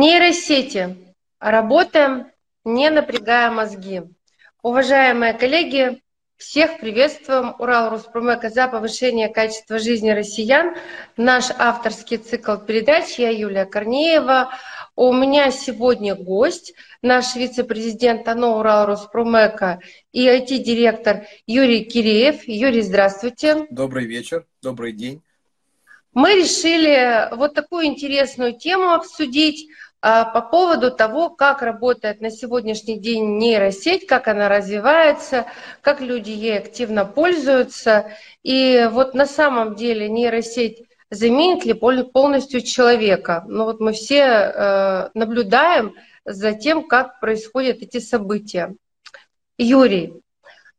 Нейросети. Работаем, не напрягая мозги. Уважаемые коллеги, всех приветствуем. Урал Руспромека за повышение качества жизни россиян. Наш авторский цикл передач. Я Юлия Корнеева. У меня сегодня гость, наш вице-президент АНО Урал Руспромека и IT-директор Юрий Киреев. Юрий, здравствуйте. Добрый вечер, добрый день. Мы решили вот такую интересную тему обсудить по поводу того, как работает на сегодняшний день нейросеть, как она развивается, как люди ей активно пользуются. И вот на самом деле нейросеть заменит ли полностью человека? Ну вот мы все э, наблюдаем за тем, как происходят эти события. Юрий,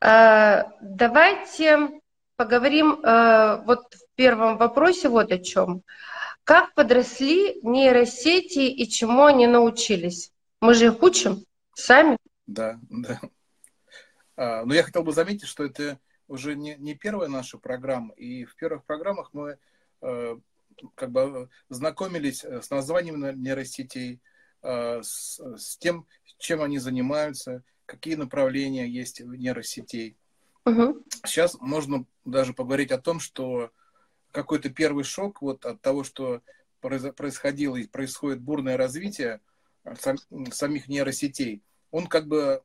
э, давайте поговорим э, вот первом вопросе вот о чем. Как подросли нейросети и чему они научились? Мы же их учим сами. Да, да. А, но я хотел бы заметить, что это уже не, не первая наша программа. И в первых программах мы э, как бы знакомились с названием нейросетей, э, с, с тем, чем они занимаются, какие направления есть в нейросетей. Угу. Сейчас можно даже поговорить о том, что какой-то первый шок вот от того, что происходило и происходит бурное развитие самих нейросетей, он как бы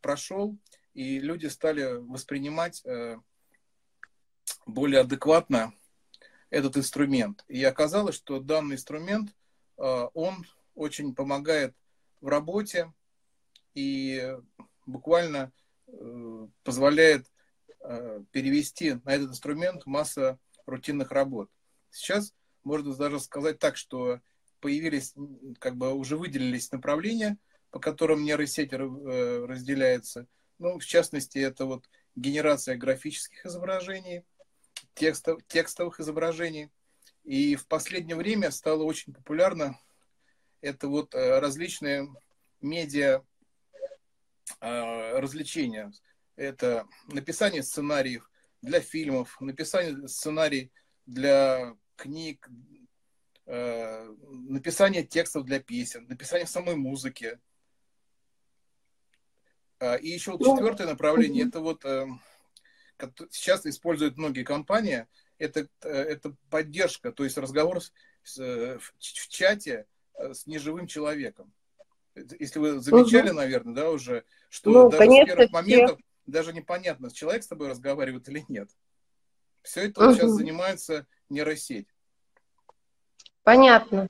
прошел, и люди стали воспринимать э, более адекватно этот инструмент. И оказалось, что данный инструмент, э, он очень помогает в работе и буквально э, позволяет перевести на этот инструмент масса рутинных работ. Сейчас можно даже сказать так, что появились, как бы уже выделились направления, по которым нейросеть э, разделяется. Ну, в частности, это вот генерация графических изображений, текстов, текстовых изображений. И в последнее время стало очень популярно это вот э, различные медиа э, развлечения. Это написание сценариев, для фильмов, написание сценарий для книг, э, написание текстов для песен, написание самой музыки. Э, и еще вот ну, четвертое направление, это вот э, сейчас используют многие компании, это, э, это поддержка, то есть разговор с, с, в, в чате э, с неживым человеком. Если вы замечали, угу. наверное, да, уже, что ну, даже конечно, с первых моментов даже непонятно, человек с тобой разговаривает или нет. Все это угу. сейчас занимается нейросеть. Понятно.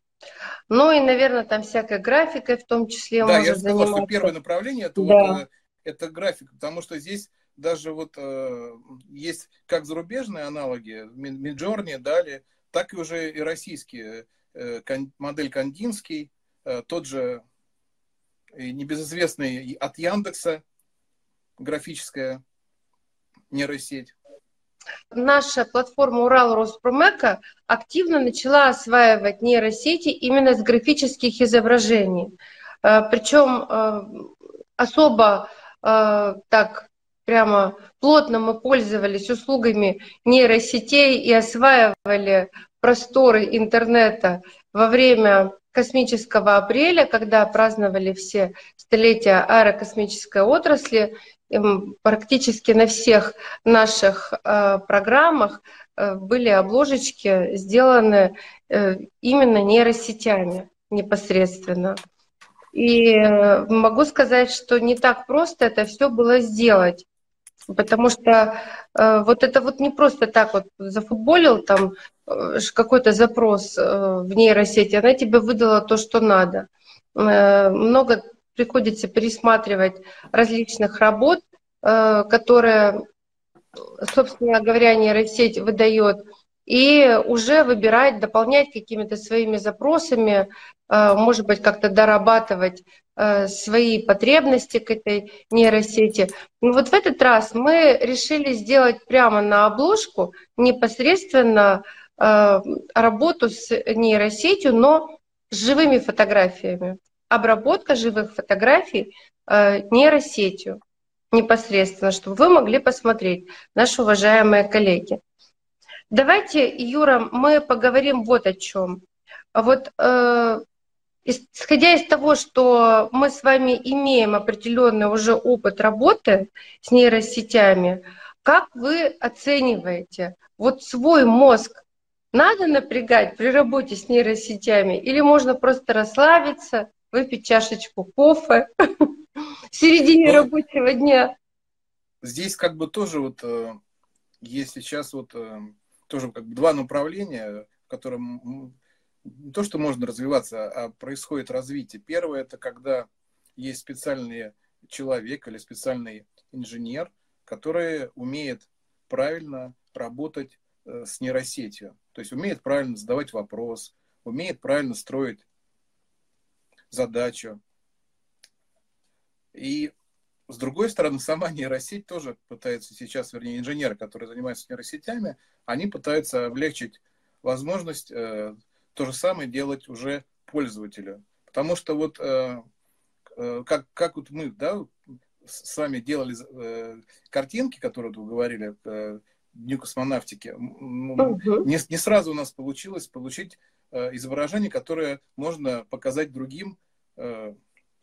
Ну и, наверное, там всякой графикой в том числе да, может я сказал, заниматься. что первое направление это, да. вот, э, это графика, потому что здесь даже вот э, есть как зарубежные аналоги, Midjourney, далее, так и уже и российские. Э, кон, модель Кандинский, э, тот же небезызвестный от Яндекса, графическая нейросеть. Наша платформа Урал Роспромека активно начала осваивать нейросети именно с графических изображений. Э, Причем э, особо э, так прямо плотно мы пользовались услугами нейросетей и осваивали просторы интернета во время космического апреля, когда праздновали все столетия аэрокосмической отрасли, практически на всех наших э, программах э, были обложечки сделаны э, именно нейросетями непосредственно. И могу сказать, что не так просто это все было сделать. Потому что вот это вот не просто так вот зафутболил там какой-то запрос в нейросети, она тебе выдала то, что надо. Много приходится пересматривать различных работ, э, которые, собственно говоря, нейросеть выдает, и уже выбирать, дополнять какими-то своими запросами, э, может быть, как-то дорабатывать э, свои потребности к этой нейросети. Но вот в этот раз мы решили сделать прямо на обложку непосредственно работу с нейросетью, но с живыми фотографиями обработка живых фотографий э, нейросетью непосредственно, чтобы вы могли посмотреть, наши уважаемые коллеги. Давайте, Юра, мы поговорим вот о чем. Вот э, исходя из того, что мы с вами имеем определенный уже опыт работы с нейросетями, как вы оцениваете вот свой мозг? Надо напрягать при работе с нейросетями или можно просто расслабиться, выпить чашечку кофе в середине рабочего дня? Здесь как бы тоже вот э, есть сейчас вот э, тоже как бы два направления, в котором не то, что можно развиваться, а происходит развитие. Первое, это когда есть специальный человек или специальный инженер, который умеет правильно работать э, с нейросетью. То есть умеет правильно задавать вопрос, умеет правильно строить задачу. И с другой стороны, сама нейросеть тоже пытается сейчас, вернее, инженеры, которые занимаются нейросетями, они пытаются облегчить возможность э, то же самое делать уже пользователю. Потому что вот э, э, как, как вот мы, да, с вами делали э, картинки, которые вы говорили э, Дню космонавтики, угу. не, не сразу у нас получилось получить изображение, которое можно показать другим э,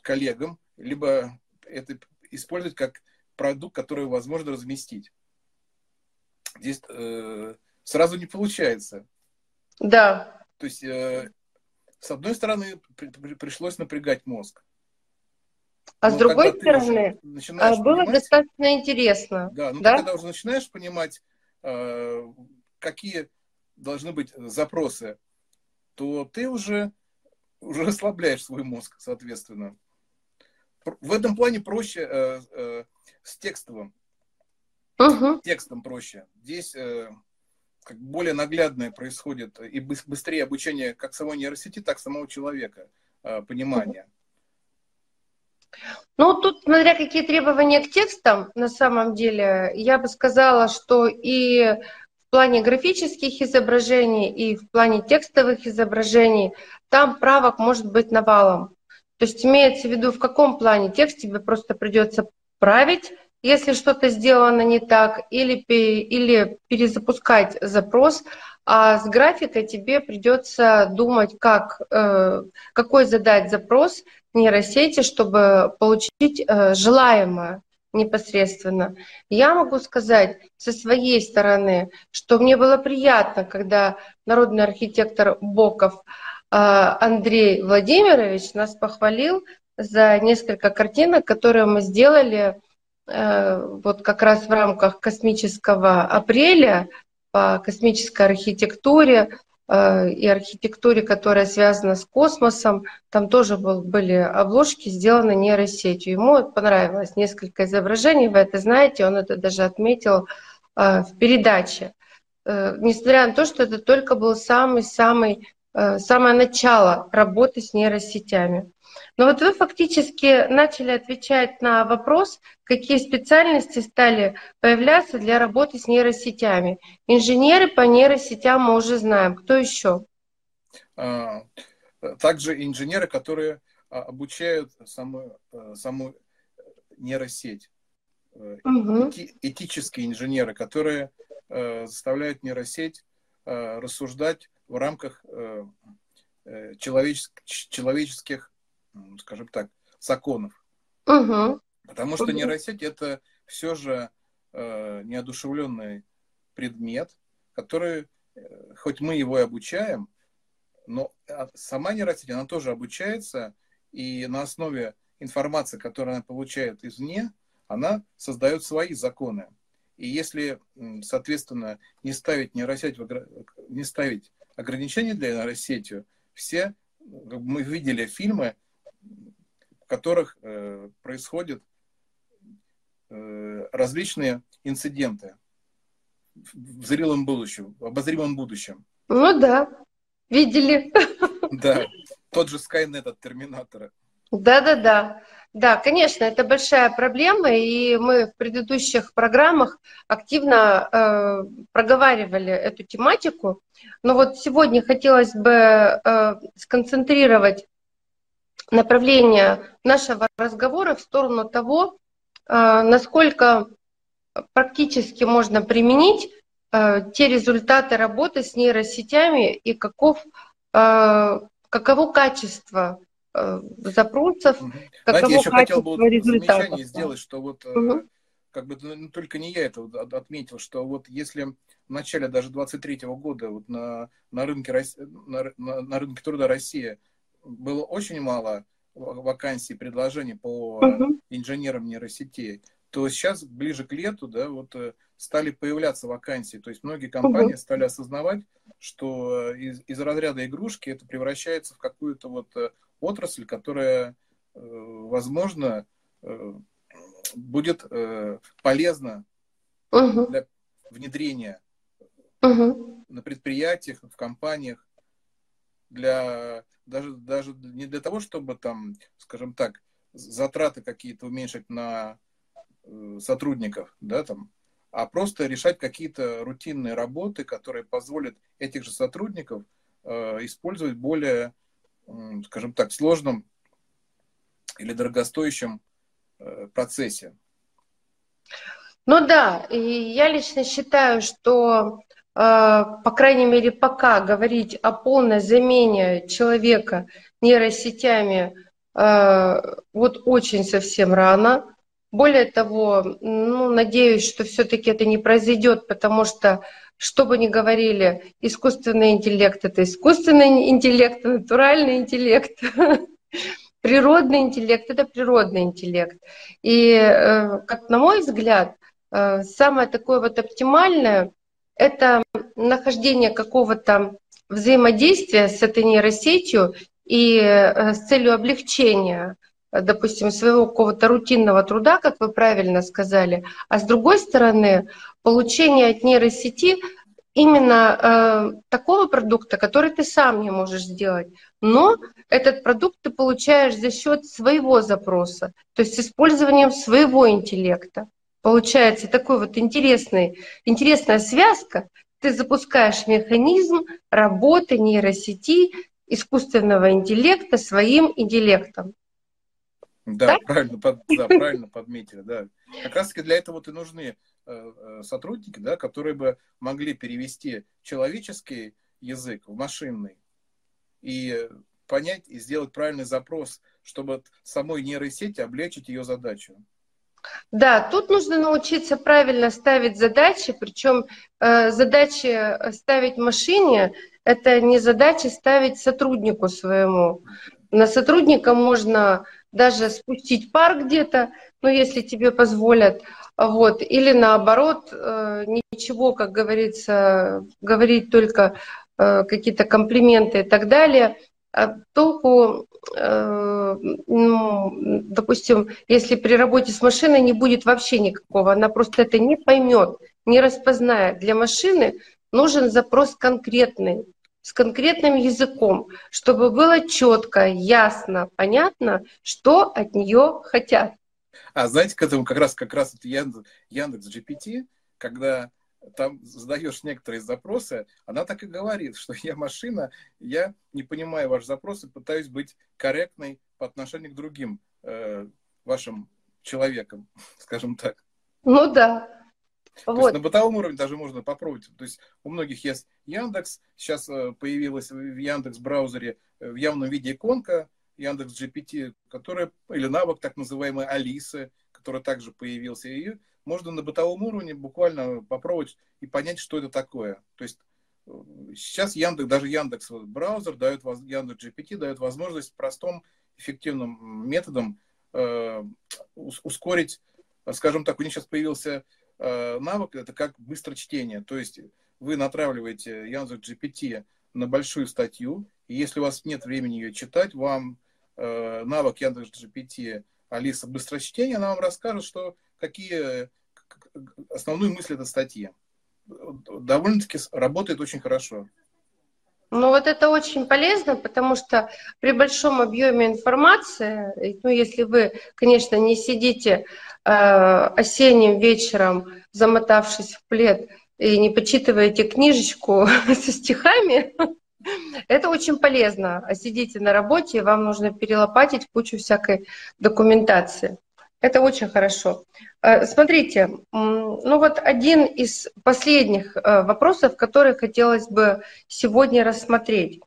коллегам, либо это использовать как продукт, который возможно разместить. Здесь э, сразу не получается. Да. То есть, э, с одной стороны, при, при, пришлось напрягать мозг. А но с другой стороны, было понимать, достаточно интересно. Да, ну да? ты когда уже начинаешь понимать, э, какие должны быть запросы, то ты уже, уже расслабляешь свой мозг, соответственно. В этом плане проще э, э, с текстовым. Угу. Текстом проще. Здесь э, как более наглядное происходит и быстрее обучение как самой нейросети, так и самого человека, э, понимания. Ну, тут, смотря какие требования к текстам, на самом деле, я бы сказала, что и в плане графических изображений, и в плане текстовых изображений там правок может быть навалом. То есть имеется в виду, в каком плане текст тебе просто придется править, если что-то сделано не так, или, или перезапускать запрос, а с графикой тебе придется думать, как, э, какой задать запрос нейросети, чтобы получить э, желаемое непосредственно. Я могу сказать со своей стороны, что мне было приятно, когда народный архитектор Боков э, Андрей Владимирович нас похвалил за несколько картинок, которые мы сделали Э, вот как раз в рамках космического апреля по космической архитектуре и архитектуре, которая связана с космосом, там тоже был, были обложки сделаны нейросетью. Ему понравилось несколько изображений, вы это знаете, он это даже отметил э, в передаче. Несмотря на то, что это только был самый-самый самое начало работы с нейросетями. Но вот вы фактически начали отвечать на вопрос, какие специальности стали появляться для работы с нейросетями. Инженеры по нейросетям мы уже знаем. Кто еще? А, также инженеры, которые а, обучают саму, э, саму нейросеть. Угу. этические инженеры, которые э, заставляют нейросеть рассуждать в рамках человеческих, человеческих скажем так, законов. Угу. Потому что нейросеть это все же э, неодушевленный предмет, который, э, хоть мы его и обучаем, но а, сама нейросеть, она тоже обучается, и на основе информации, которую она получает извне, она создает свои законы. И если, соответственно, не ставить нейросеть, не ставить ограничения для нейросети, все, мы видели фильмы, которых э, происходят э, различные инциденты в зрелом будущем, в обозримом будущем. Ну да, видели. Да, тот же Skynet от Терминатора. Да-да-да. Да, конечно, это большая проблема, и мы в предыдущих программах активно э, проговаривали эту тематику. Но вот сегодня хотелось бы э, сконцентрировать направление нашего разговора в сторону того, а, насколько практически можно применить а, те результаты работы с нейросетями и каков, а, каково качество запросов, каково Знаете, еще хотел бы замечание сделать, что вот угу. как бы ну, только не я это отметил, что вот если в начале даже 23 -го года вот на, на, рынке, на, на, на рынке труда России было очень мало вакансий, предложений по угу. инженерам нейросетей, то сейчас ближе к лету, да, вот э, стали появляться вакансии. То есть многие компании угу. стали осознавать, что э, из, из разряда игрушки это превращается в какую-то вот э, отрасль, которая, возможно, будет полезна угу. для внедрения угу. на предприятиях, в компаниях, для даже, даже не для того, чтобы там, скажем так, затраты какие-то уменьшить на э, сотрудников, да, там, а просто решать какие-то рутинные работы, которые позволят этих же сотрудников э, использовать более, э, скажем так, сложном или дорогостоящем э, процессе. Ну да, и я лично считаю, что по крайней мере, пока говорить о полной замене человека нейросетями э, вот очень совсем рано. Более того, ну, надеюсь, что все-таки это не произойдет, потому что, что бы ни говорили, искусственный интеллект — это искусственный интеллект, натуральный интеллект. Природный интеллект — это природный интеллект. И, э, как на мой взгляд, самое такое вот оптимальное — это нахождение какого-то взаимодействия с этой нейросетью и э, с целью облегчения, допустим, своего какого-то рутинного труда, как вы правильно сказали, а с другой стороны, получение от нейросети именно э, такого продукта, который ты сам не можешь сделать. Но этот продукт ты получаешь за счет своего запроса, то есть использованием своего интеллекта. Получается такой вот интересный, интересная связка. Ты запускаешь механизм работы нейросети искусственного интеллекта своим интеллектом. Да, да? правильно, под, да, правильно подметили, да. Как раз таки для этого и нужны э, э, сотрудники, да, которые бы могли перевести человеческий язык в машинный и понять и сделать правильный запрос, чтобы самой нейросети облегчить ее задачу. Да, тут нужно научиться правильно ставить задачи, причем э, задачи ставить машине – это не задачи ставить сотруднику своему. На сотрудника можно даже спустить пар где-то, ну, если тебе позволят, вот, или наоборот, э, ничего, как говорится, говорить только э, какие-то комплименты и так далее – толку, э, ну, допустим, если при работе с машиной не будет вообще никакого, она просто это не поймет, не распознает. Для машины нужен запрос конкретный, с конкретным языком, чтобы было четко, ясно, понятно, что от нее хотят. А знаете, к этому как раз как раз Яндекс, Яндекс GPT, когда там задаешь некоторые запросы, она так и говорит, что я машина, я не понимаю ваши запросы, пытаюсь быть корректной по отношению к другим э, вашим человекам, скажем так. Ну да. То вот. есть на бытовом уровне даже можно попробовать. То есть у многих есть Яндекс, сейчас э, появилась в Яндекс браузере э, в явном виде иконка Яндекс GPT, которая, или навык так называемой Алисы, который также появился. И можно на бытовом уровне буквально попробовать и понять, что это такое. То есть э, сейчас Яндекс, даже Яндекс браузер дает, Яндекс GPT дает возможность простым, эффективным методом э, ускорить, скажем так, у них сейчас появился э, навык, это как быстро чтение. То есть вы натравливаете Яндекс GPT на большую статью, и если у вас нет времени ее читать, вам э, навык Яндекс GPT Алиса быстрочтения, она вам расскажет, что какие основную мысль этой статьи. Довольно-таки работает очень хорошо. Ну вот это очень полезно, потому что при большом объеме информации, ну если вы, конечно, не сидите э, осенним вечером, замотавшись в плед, и не почитываете книжечку со стихами, это очень полезно. А сидите на работе, и вам нужно перелопатить кучу всякой документации. Это очень хорошо. Э, смотрите, ну вот один из последних э, вопросов, который хотелось бы сегодня рассмотреть.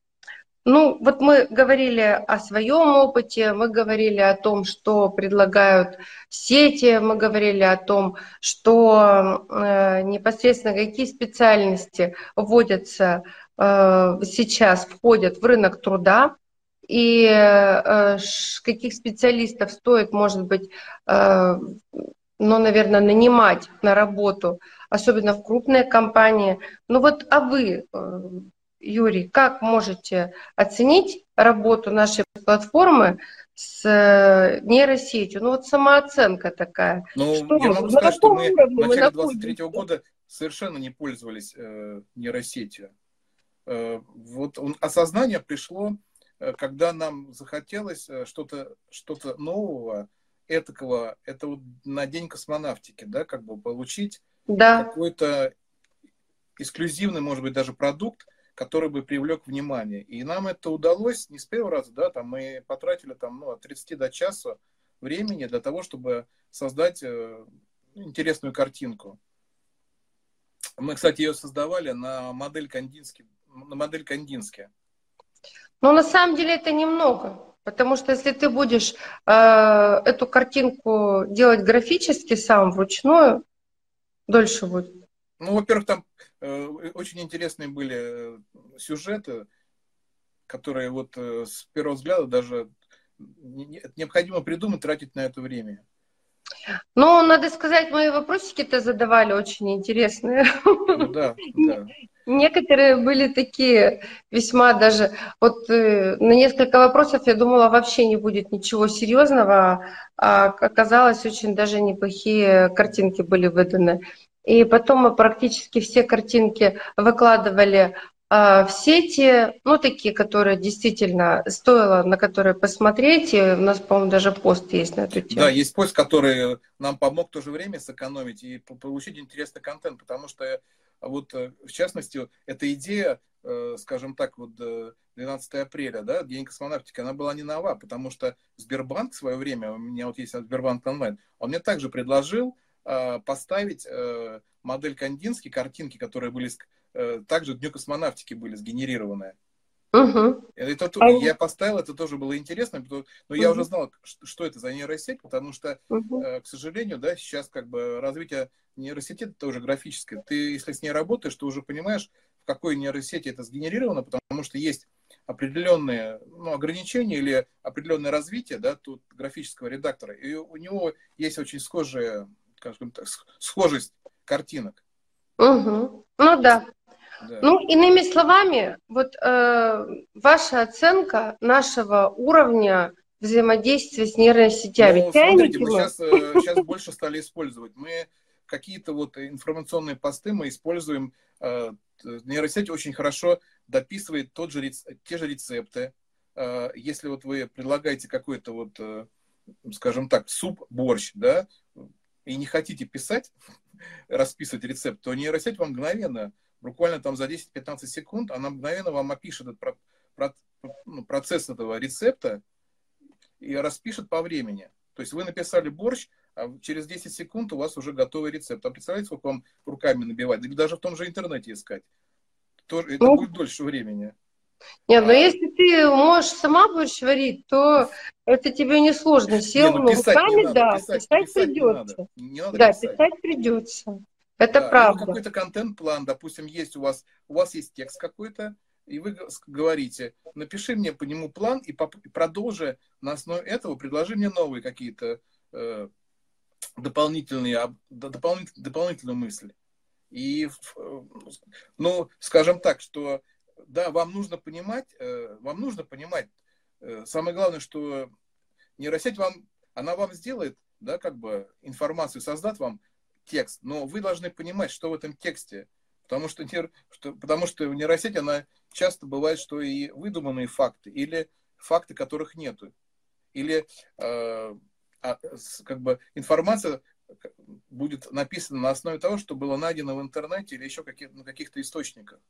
Ну, вот мы говорили о своем опыте, мы говорили о том, что предлагают сети, мы говорили о том, что э, непосредственно какие специальности вводятся э, сейчас, входят в рынок труда, и э, каких специалистов стоит, может быть, э, ну, наверное, нанимать на работу, особенно в крупные компании. Ну вот, а вы, э, Юрий, как можете оценить работу нашей платформы с нейросетью? Ну вот самооценка такая. Ну, что я мы, могу сказать, что мы в начале 2023 года совершенно не пользовались э, нейросетью. Э, вот он, осознание пришло, когда нам захотелось э, что-то что нового, этакого, это вот на день космонавтики, да, как бы получить да. какой-то эксклюзивный, может быть, даже продукт, который бы привлек внимание. И нам это удалось не с первого раза, да, там мы потратили там, ну, от 30 до часа времени для того, чтобы создать э, интересную картинку. Мы, кстати, ее создавали на модель Кандински, на модель Кандински. Ну, на самом деле это немного. Потому что если ты будешь э, эту картинку делать графически сам, вручную, дольше будет. Ну, во-первых, там э, очень интересные были э, сюжеты, которые вот э, с первого взгляда даже не, необходимо придумать, тратить на это время. Ну, надо сказать, мои вопросики-то задавали очень интересные. Ну, да, да. Некоторые были такие весьма даже... Вот э, на несколько вопросов я думала, вообще не будет ничего серьезного, а оказалось, очень даже неплохие картинки были выданы. И потом мы практически все картинки выкладывали а, в сети, ну, такие, которые действительно стоило, на которые посмотреть. И у нас, по-моему, даже пост есть на эту тему. Да, есть пост, который нам помог в то же время сэкономить и получить интересный контент, потому что вот, э, в частности, эта идея, э, скажем так, вот 12 апреля, да, День космонавтики, она была не нова, потому что Сбербанк в свое время, у меня вот есть Сбербанк онлайн, он мне также предложил э, поставить модель Кандински, картинки, которые были также Дню космонавтики были сгенерированы. Угу. Это, а... Я поставил, это тоже было интересно, но угу. я уже знал, что это за нейросеть, потому что, угу. к сожалению, да, сейчас как бы развитие нейросети это тоже графическое. Ты, если с ней работаешь, ты уже понимаешь, в какой нейросети это сгенерировано, потому что есть определенные ну, ограничения или определенное развитие да, тут графического редактора. И у него есть очень схожая, скажем так, схожесть картинок. Угу. Ну да. Да. Ну, иными словами, вот э, ваша оценка нашего уровня взаимодействия с нейронными сетями. Ну, смотрите, мы сейчас, э, сейчас больше стали использовать. Мы какие-то вот информационные посты мы используем. Э, нейросеть очень хорошо дописывает тот же, те же рецепты. Э, если вот вы предлагаете какой-то вот, э, скажем так, суп-борщ, да, и не хотите писать, расписывать рецепт, то нейросеть вам мгновенно, буквально там за 10-15 секунд, она мгновенно вам опишет этот ну, процесс этого рецепта и распишет по времени. То есть вы написали борщ, а через 10 секунд у вас уже готовый рецепт. А представляете, сколько вам руками набивать? Или даже в том же интернете искать. Тоже, это ну, будет дольше времени. Нет, но а... если ты можешь сама борщ варить, то это тебе не сложно. Сел не, ну, руками, надо, да, писать, писать, писать придется. Не надо. Не надо да, писать. писать придется. Это да, правда. Какой-то контент-план, допустим, есть у вас, у вас есть текст какой-то, и вы говорите, напиши мне по нему план и, продолжи на основе этого, предложи мне новые какие-то э, дополнительные, дополнительные, дополнительную мысль. И, ну, скажем так, что, да, вам нужно понимать, э, вам нужно понимать, э, самое главное, что нейросеть вам, она вам сделает, да, как бы информацию, создаст вам текст, но вы должны понимать, что в этом тексте, потому что, что, потому что в нейросети она часто бывает, что и выдуманные факты, или факты, которых нету, или э, а, как бы информация будет написана на основе того, что было найдено в интернете или еще каких, на каких-то источниках.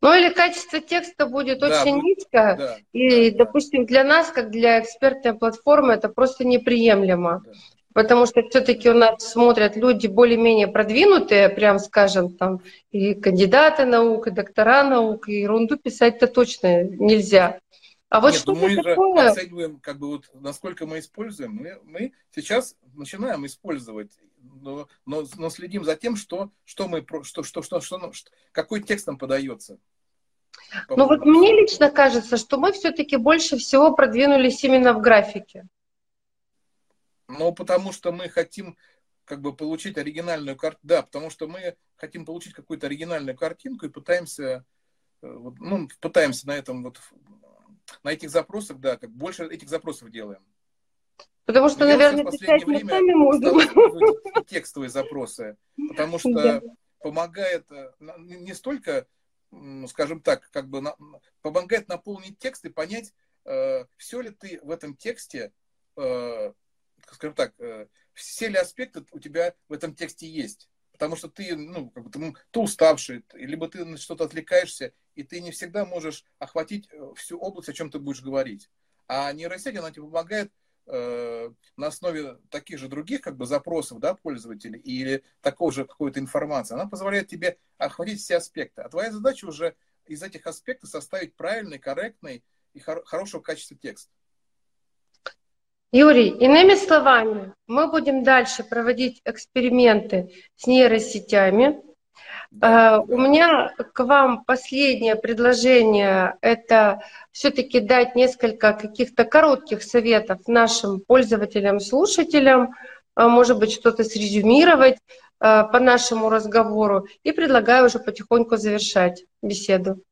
Ну или качество текста будет да, очень будет, низкое, да, и, да, допустим, для нас, как для экспертной платформы, это просто неприемлемо. Да. Потому что все-таки у нас смотрят люди более-менее продвинутые, прям скажем, там и кандидаты наук, и доктора наук, и ерунду писать-то точно нельзя. А вот Нет, что мы такое... оцениваем, как бы вот, насколько мы используем. Мы, мы сейчас начинаем использовать, но, но, но следим за тем, что, что мы, что, что, что, что, что, какой текст нам подается. Ну вот мне лично кажется, что мы все-таки больше всего продвинулись именно в графике. Ну, потому что мы хотим как бы получить оригинальную картинку. Да, потому что мы хотим получить какую-то оригинальную картинку и пытаемся, э, ну, пытаемся на этом вот, на этих запросах, да, как больше этих запросов делаем. Потому что, Я наверное, писать мы сами можем. Текстовые запросы, потому что да. помогает э, не столько, скажем так, как бы помогает наполнить текст и понять, э, все ли ты в этом тексте скажем так, э, все ли аспекты у тебя в этом тексте есть. Потому что ты, ну, как бы ты, ты уставший, либо ты на что-то отвлекаешься, и ты не всегда можешь охватить э, всю область, о чем ты будешь говорить. А нейросеть, она тебе помогает э, на основе таких же других как бы запросов да, пользователей или такого же какой-то информации. Она позволяет тебе охватить все аспекты. А твоя задача уже из этих аспектов составить правильный, корректный и хор- хорошего качества текст. Юрий, иными словами, мы будем дальше проводить эксперименты с нейросетями. Да. Uh, у меня к вам последнее предложение – это все-таки дать несколько каких-то коротких советов нашим пользователям, слушателям, uh, может быть, что-то срезюмировать uh, по нашему разговору, и предлагаю уже потихоньку завершать беседу.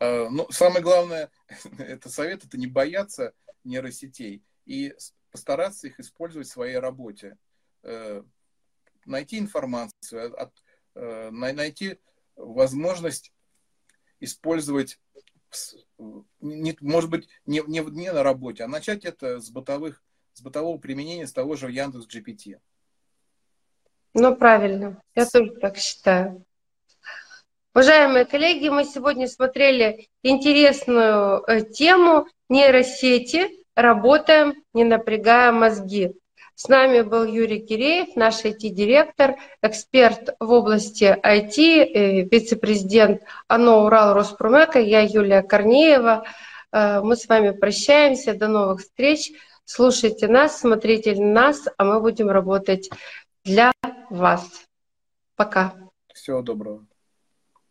Ну, самое главное, это совет – это не бояться нейросетей и постараться их использовать в своей работе. Э, найти информацию, э, найти возможность использовать, может быть, не, не, не на работе, а начать это с, бытовых, с бытового применения, с того же Яндекс GPT. Ну, правильно. Я тоже так считаю. Уважаемые коллеги, мы сегодня смотрели интересную э, тему нейросети работаем, не напрягая мозги. С нами был Юрий Киреев, наш IT-директор, эксперт в области IT, э, вице-президент АНО Урал Роспромека, я Юлия Корнеева. Э, мы с вами прощаемся, до новых встреч. Слушайте нас, смотрите нас, а мы будем работать для вас. Пока. Всего доброго.